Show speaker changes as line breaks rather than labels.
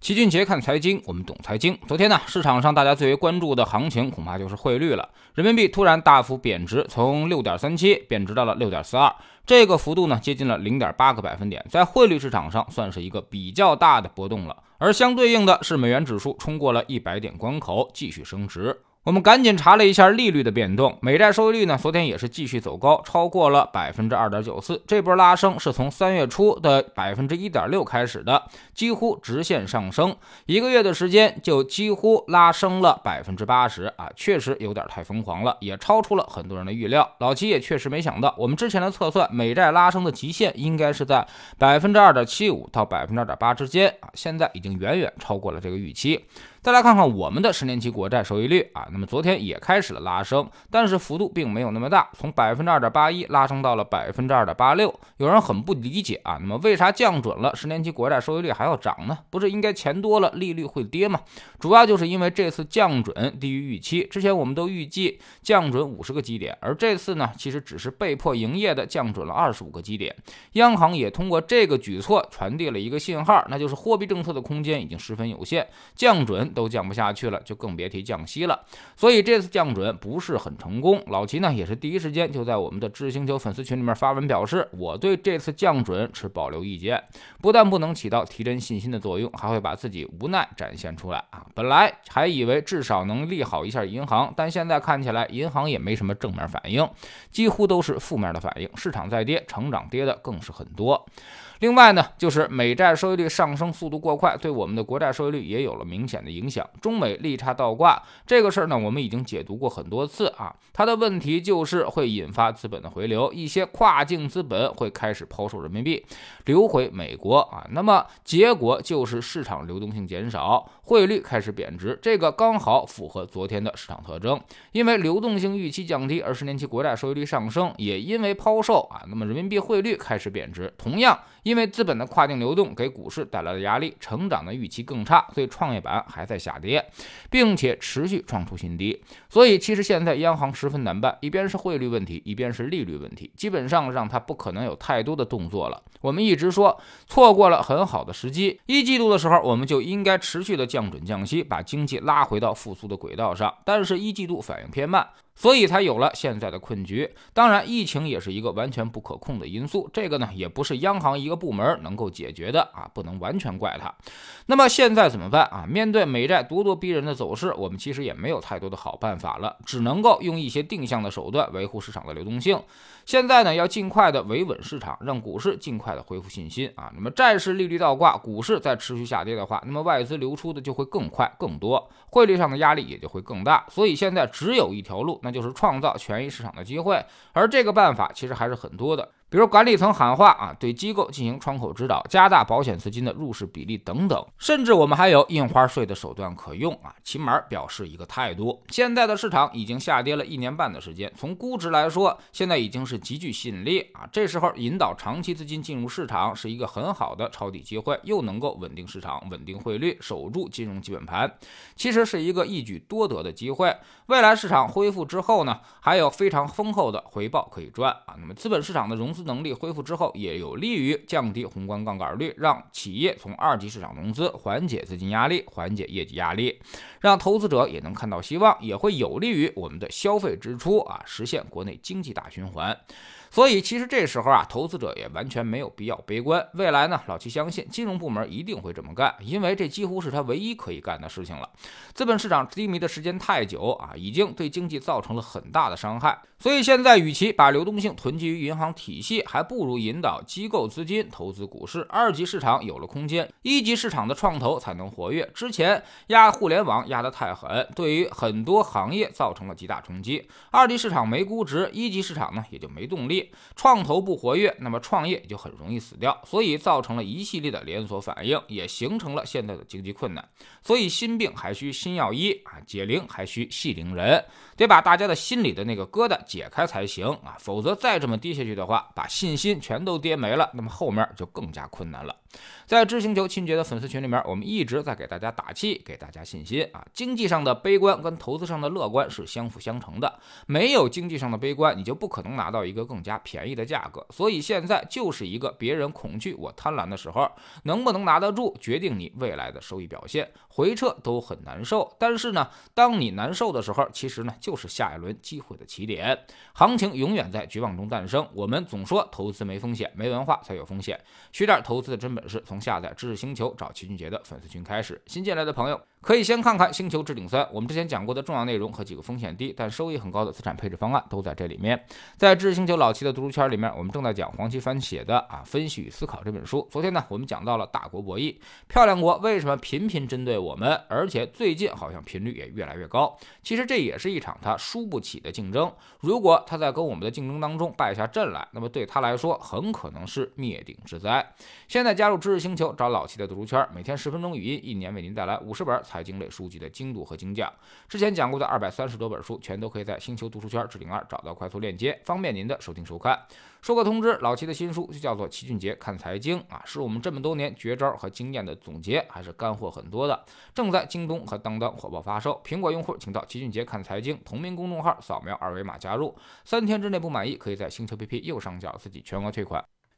齐俊杰看财经，我们懂财经。昨天呢，市场上大家最为关注的行情恐怕就是汇率了。人民币突然大幅贬值，从六点三七贬值到了六点四二，这个幅度呢接近了零点八个百分点，在汇率市场上算是一个比较大的波动了。而相对应的是，美元指数冲过了一百点关口，继续升值。我们赶紧查了一下利率的变动，美债收益率呢，昨天也是继续走高，超过了百分之二点九四。这波拉升是从三月初的百分之一点六开始的，几乎直线上升，一个月的时间就几乎拉升了百分之八十啊，确实有点太疯狂了，也超出了很多人的预料。老齐也确实没想到，我们之前的测算，美债拉升的极限应该是在百分之二点七五到百分之二点八之间啊，现在已经远远超过了这个预期。再来看看我们的十年期国债收益率啊，那么昨天也开始了拉升，但是幅度并没有那么大，从百分之二点八一拉升到了百分之二点八六。有人很不理解啊，那么为啥降准了十年期国债收益率还要涨呢？不是应该钱多了利率会跌吗？主要就是因为这次降准低于预期，之前我们都预计降准五十个基点，而这次呢，其实只是被迫营业的降准了二十五个基点。央行也通过这个举措传递了一个信号，那就是货币政策的空间已经十分有限，降准。都降不下去了，就更别提降息了。所以这次降准不是很成功。老齐呢也是第一时间就在我们的知星球粉丝群里面发文表示，我对这次降准持保留意见。不但不能起到提振信心的作用，还会把自己无奈展现出来啊！本来还以为至少能利好一下银行，但现在看起来银行也没什么正面反应，几乎都是负面的反应。市场在跌，成长跌的更是很多。另外呢，就是美债收益率上升速度过快，对我们的国债收益率也有了明显的影影响。中美利差倒挂这个事儿呢，我们已经解读过很多次啊。它的问题就是会引发资本的回流，一些跨境资本会开始抛售人民币，流回美国啊。那么结果就是市场流动性减少，汇率开始贬值。这个刚好符合昨天的市场特征，因为流动性预期降低，而十年期国债收益率上升，也因为抛售啊，那么人民币汇率开始贬值。同样。因为资本的跨境流动给股市带来的压力，成长的预期更差，所以创业板还在下跌，并且持续创出新低。所以其实现在央行十分难办，一边是汇率问题，一边是利率问题，基本上让它不可能有太多的动作了。我们一直说错过了很好的时机，一季度的时候我们就应该持续的降准降息，把经济拉回到复苏的轨道上。但是一季度反应偏慢。所以才有了现在的困局。当然，疫情也是一个完全不可控的因素，这个呢也不是央行一个部门能够解决的啊，不能完全怪它。那么现在怎么办啊？面对美债咄咄逼人的走势，我们其实也没有太多的好办法了，只能够用一些定向的手段维护市场的流动性。现在呢，要尽快的维稳市场，让股市尽快的恢复信心啊。那么债市利率倒挂，股市再持续下跌的话，那么外资流出的就会更快更多，汇率上的压力也就会更大。所以现在只有一条路，那就是创造权益市场的机会，而这个办法其实还是很多的。比如管理层喊话啊，对机构进行窗口指导，加大保险资金的入市比例等等，甚至我们还有印花税的手段可用啊，起码表示一个态度。现在的市场已经下跌了一年半的时间，从估值来说，现在已经是极具吸引力啊。这时候引导长期资金进入市场是一个很好的抄底机会，又能够稳定市场、稳定汇率、守住金融基本盘，其实是一个一举多得的机会。未来市场恢复之后呢，还有非常丰厚的回报可以赚啊。那么资本市场的融资。能力恢复之后，也有利于降低宏观杠杆率，让企业从二级市场融资，缓解资金压力，缓解业绩压力，让投资者也能看到希望，也会有利于我们的消费支出啊，实现国内经济大循环。所以，其实这时候啊，投资者也完全没有必要悲观。未来呢，老七相信金融部门一定会这么干，因为这几乎是他唯一可以干的事情了。资本市场低迷的时间太久啊，已经对经济造成了很大的伤害。所以现在，与其把流动性囤积于银行体系，还不如引导机构资金投资股市。二级市场有了空间，一级市场的创投才能活跃。之前压互联网压得太狠，对于很多行业造成了极大冲击。二级市场没估值，一级市场呢也就没动力。创投不活跃，那么创业就很容易死掉。所以造成了一系列的连锁反应，也形成了现在的经济困难。所以心病还需心药医啊，解铃还需系铃人，得把大家的心里的那个疙瘩。解开才行啊，否则再这么跌下去的话，把信心全都跌没了，那么后面就更加困难了。在知星球亲姐的粉丝群里面，我们一直在给大家打气，给大家信心啊。经济上的悲观跟投资上的乐观是相辅相成的，没有经济上的悲观，你就不可能拿到一个更加便宜的价格。所以现在就是一个别人恐惧我贪婪的时候，能不能拿得住，决定你未来的收益表现。回撤都很难受，但是呢，当你难受的时候，其实呢就是下一轮机会的起点。行情永远在绝望中诞生。我们总说投资没风险，没文化才有风险。学点投资的真本是，从下载知识星球找齐俊杰的粉丝群开始。新进来的朋友。可以先看看《星球置顶三》，我们之前讲过的重要内容和几个风险低但收益很高的资产配置方案都在这里面。在知识星球老七的读书圈里面，我们正在讲黄奇帆写的《啊分析与思考》这本书。昨天呢，我们讲到了大国博弈，漂亮国为什么频频针对我们，而且最近好像频率也越来越高。其实这也是一场他输不起的竞争。如果他在跟我们的竞争当中败下阵来，那么对他来说很可能是灭顶之灾。现在加入知识星球，找老七的读书圈，每天十分钟语音，一年为您带来五十本。财经类书籍的精读和精讲，之前讲过的二百三十多本书，全都可以在星球读书圈置顶二找到快速链接，方便您的收听收看。说个通知，老齐的新书就叫做《齐俊杰看财经》啊，是我们这么多年绝招和经验的总结，还是干货很多的，正在京东和当当火爆发售。苹果用户请到齐俊杰看财经同名公众号，扫描二维码加入，三天之内不满意，可以在星球 p p 右上角自己全额退款。